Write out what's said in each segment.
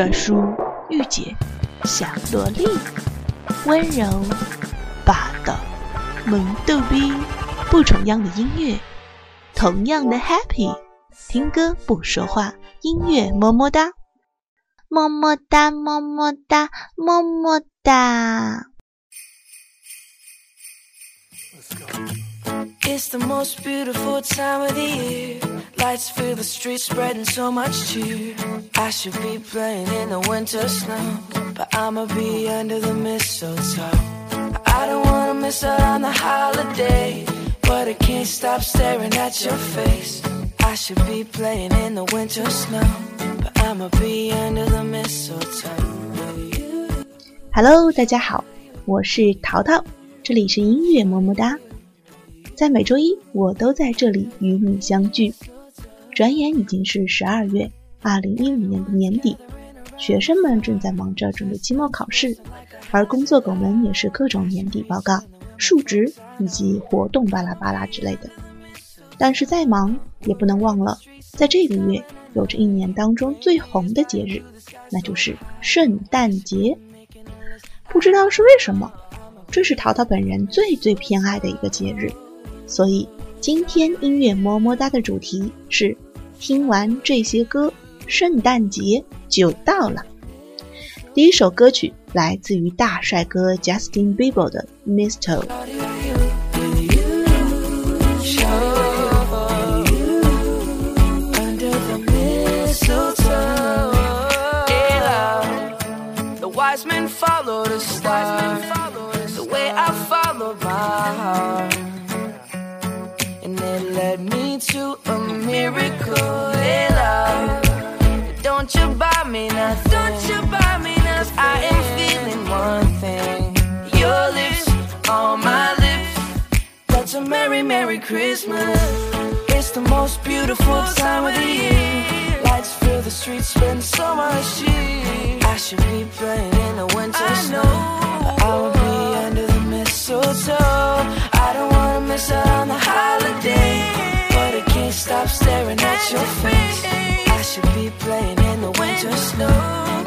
的书御姐小萝莉，温柔霸道萌逗逼，不重样的音乐，同样的 happy，听歌不说话，音乐么么哒，么么哒么么哒么么哒。It's the most beautiful time of the year. Lights fill the streets, spreading so much cheer. I should be playing in the winter snow, but I'ma be under the mistletoe. I don't wanna miss out on the holiday, but I can't stop staring at your face. I should be playing in the winter snow, but I'ma be under the mistletoe. Hello，大家好，我是淘淘，这里是音乐么么哒。 在每周一，我都在这里与你相聚。转眼已经是十二月，二零一五年的年底，学生们正在忙着准备期末考试，而工作狗们也是各种年底报告、述职以及活动巴拉巴拉之类的。但是再忙也不能忘了，在这个月有着一年当中最红的节日，那就是圣诞节。不知道是为什么，这是淘淘本人最最偏爱的一个节日。所以，今天音乐么么哒的主题是：听完这些歌，圣诞节就到了。第一首歌曲来自于大帅哥 Justin Bieber 的《Mistle》。Merry, merry Christmas. It's the most beautiful time of the year. Lights fill the streets, spend so much cheer. I should be playing in the winter snow. I will be under the mistletoe. I don't wanna miss out on the holiday but I can't stop staring at your face. I should be playing in the winter snow,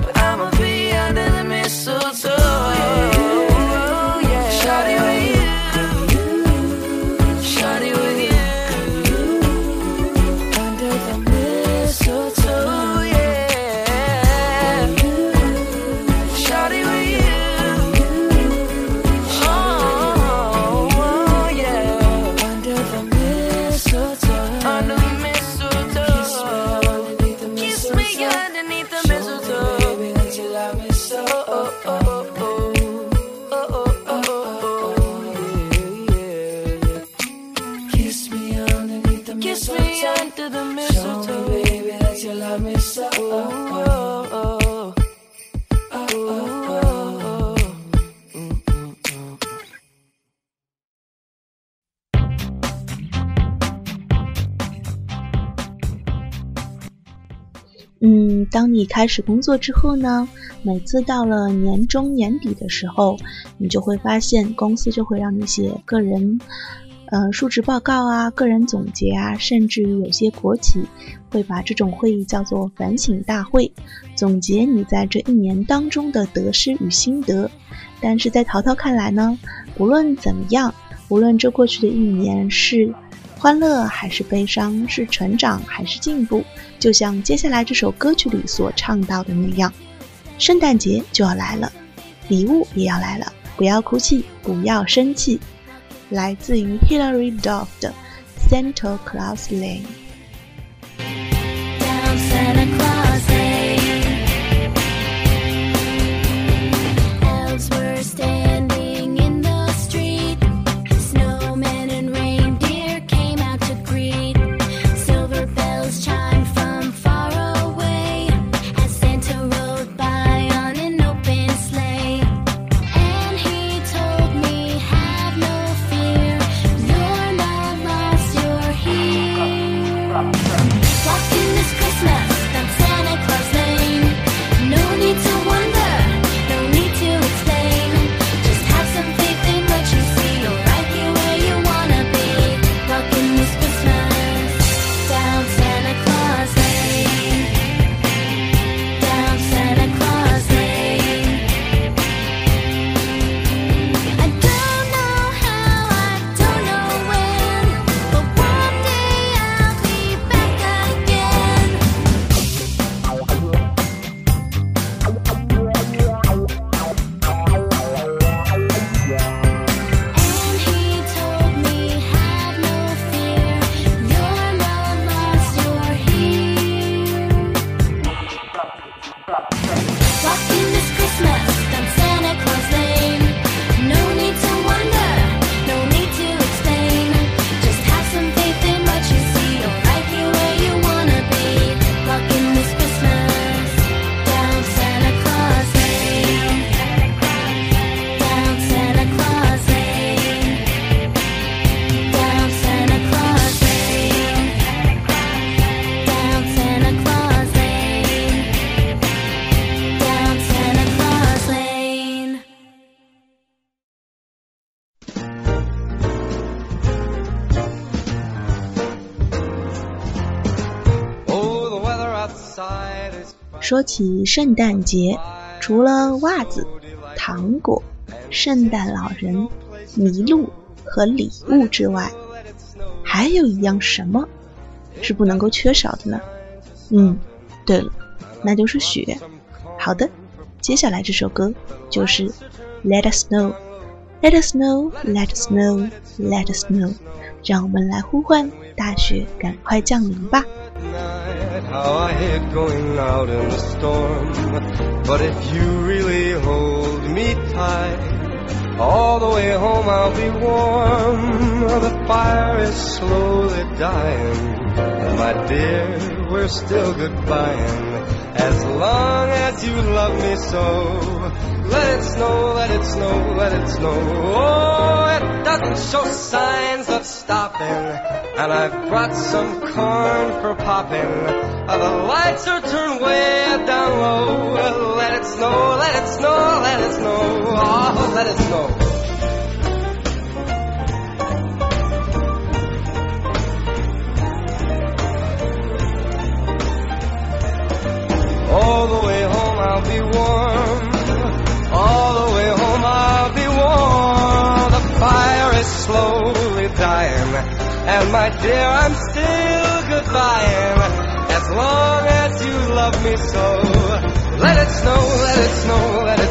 嗯，当你开始工作之后呢，每次到了年终年底的时候，你就会发现公司就会让你写个人，呃，述职报告啊，个人总结啊，甚至于有些国企会把这种会议叫做反省大会，总结你在这一年当中的得失与心得。但是在淘淘看来呢，无论怎么样，无论这过去的一年是。欢乐还是悲伤，是成长还是进步？就像接下来这首歌曲里所唱到的那样，圣诞节就要来了，礼物也要来了，不要哭泣，不要生气。来自于 Hilary Duff 的 Santa Claus Lane。 Stuck in this 说起圣诞节，除了袜子、糖果、圣诞老人、麋鹿和礼物之外，还有一样什么是不能够缺少的呢？嗯，对了，那就是雪。好的，接下来这首歌就是 Let Us Know Know，Let Us Know，Let Us Know，Let Us Know，让我们来呼唤大雪赶快降临吧。how I hate going out in the storm. But if you really hold me tight, all the way home I'll be warm. The fire is slowly dying, and my dear, we're still goodbying. As long as you love me so, let it snow, let it snow, let it snow. Oh, it doesn't show signs of stopping, and I've brought some corn for popping. Uh, the lights are turned way down low. Let it snow, let it snow, let it snow. Oh, let it snow. And my dear, I'm still goodbying as long as you love me so. Let it snow, let it snow, let it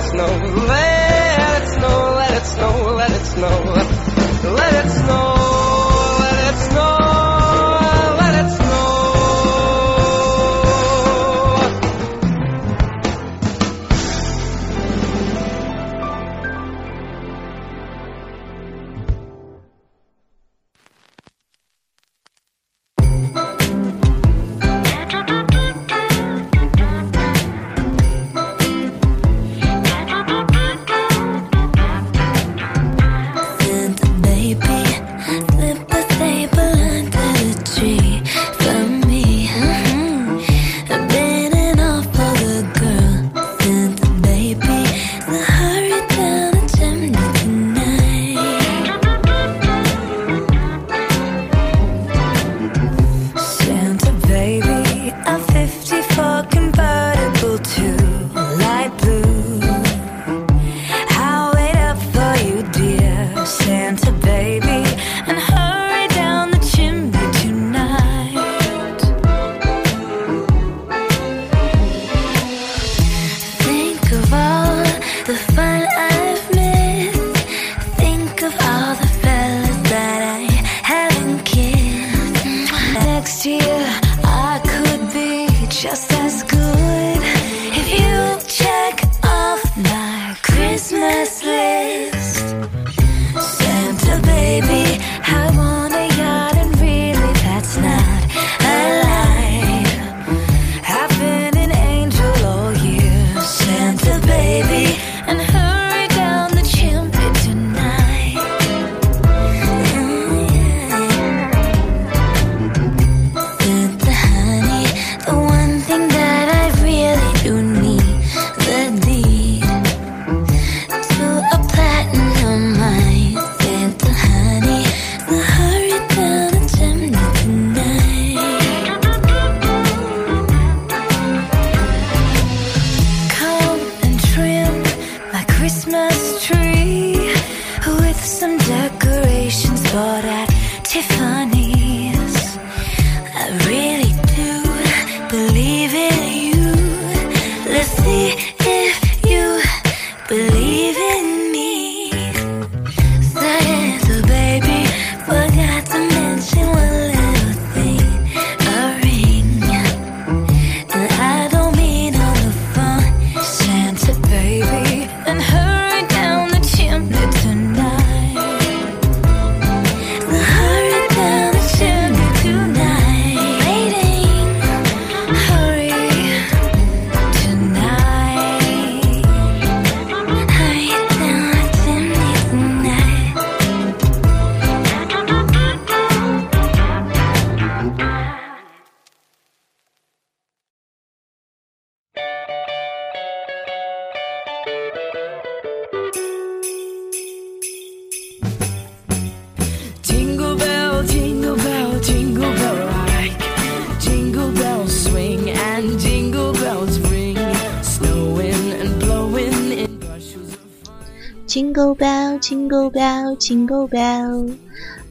Jingle bell, jingle Bell，。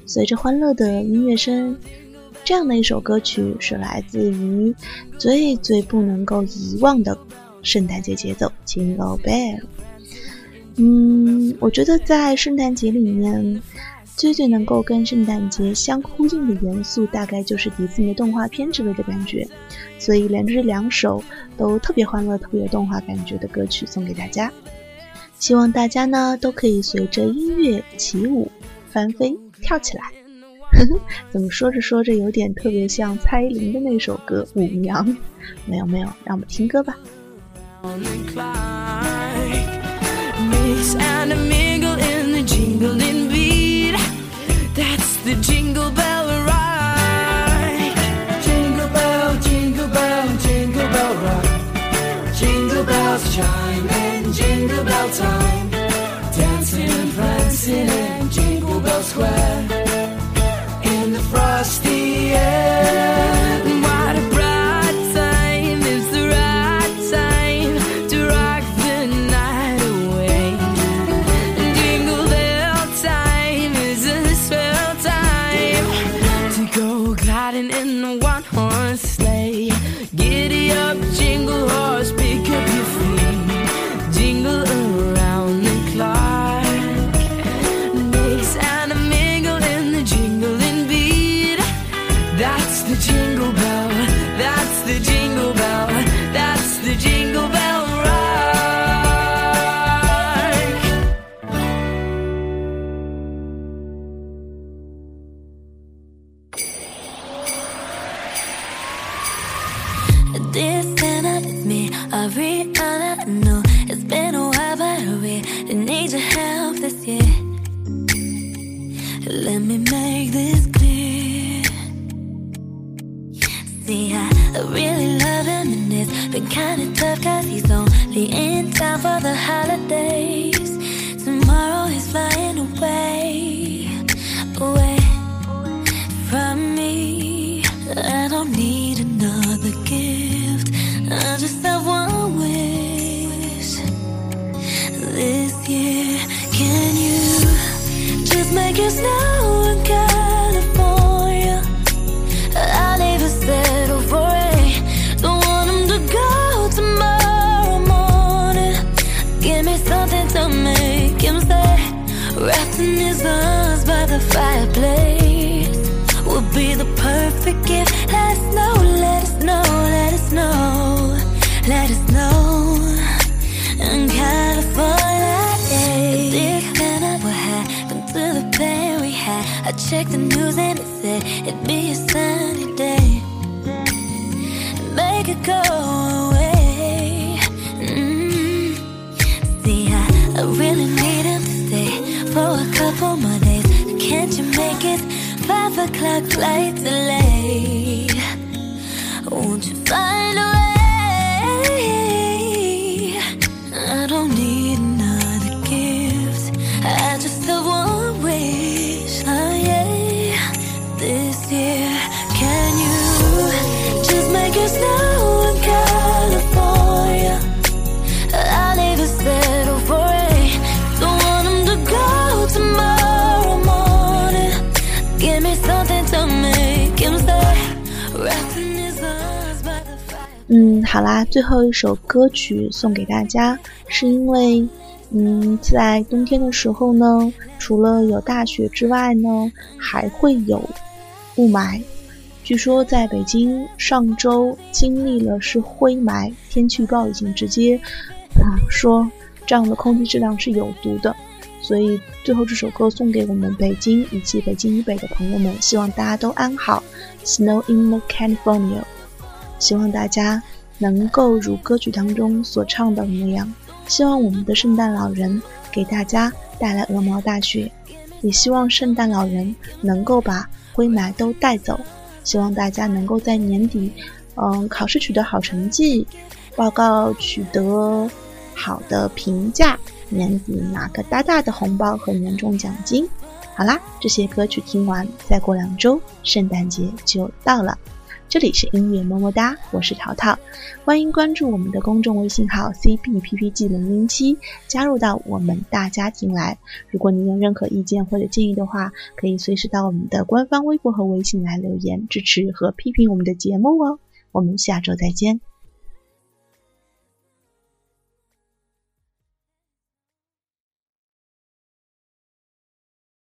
随着欢乐的音乐声，这样的一首歌曲是来自于最最不能够遗忘的圣诞节节奏 Jingle bell。嗯，我觉得在圣诞节里面，最最能够跟圣诞节相呼应的元素，大概就是迪士尼的动画片之类的感觉。所以连着这两首都特别欢乐、特别有动画感觉的歌曲送给大家。希望大家呢都可以随着音乐起舞、翻飞、跳起来。怎么说着说着有点特别像蔡依林的那首歌《舞娘》？没有没有，让我们听歌吧。and a time. Dancing and prancing in Jingle Bell Square. Tough, cause he's only in town for the holidays. Tomorrow he's flying away, away from me. I don't need another gift. I just have one wish this year. Can you just make it snow make him stay. Wrapped in his arms by the fireplace would be the perfect gift. Let us know, let us know, let us know, let us know. In California, yeah. This kind of what happened to the plan we had. I checked the news and it said it'd be a sunny day. Make it go away. pocket, five o'clock like the late. Won't you find a way? 嗯，好啦，最后一首歌曲送给大家，是因为，嗯，在冬天的时候呢，除了有大雪之外呢，还会有雾霾。据说在北京上周经历了是灰霾，天气预报已经直接，啊、说这样的空气质量是有毒的。所以最后这首歌送给我们北京以及北京以北的朋友们，希望大家都安好。Snow in California。希望大家能够如歌曲当中所唱的那样，希望我们的圣诞老人给大家带来鹅毛大雪，也希望圣诞老人能够把灰霾都带走。希望大家能够在年底，嗯，考试取得好成绩，报告取得好的评价，年底拿个大大的红包和年终奖金。好啦，这些歌曲听完，再过两周，圣诞节就到了。这里是音乐么么哒，我是淘淘，欢迎关注我们的公众微信号 cbppg 零零七，加入到我们大家庭来。如果您有任何意见或者建议的话，可以随时到我们的官方微博和微信来留言支持和批评我们的节目哦。我们下周再见。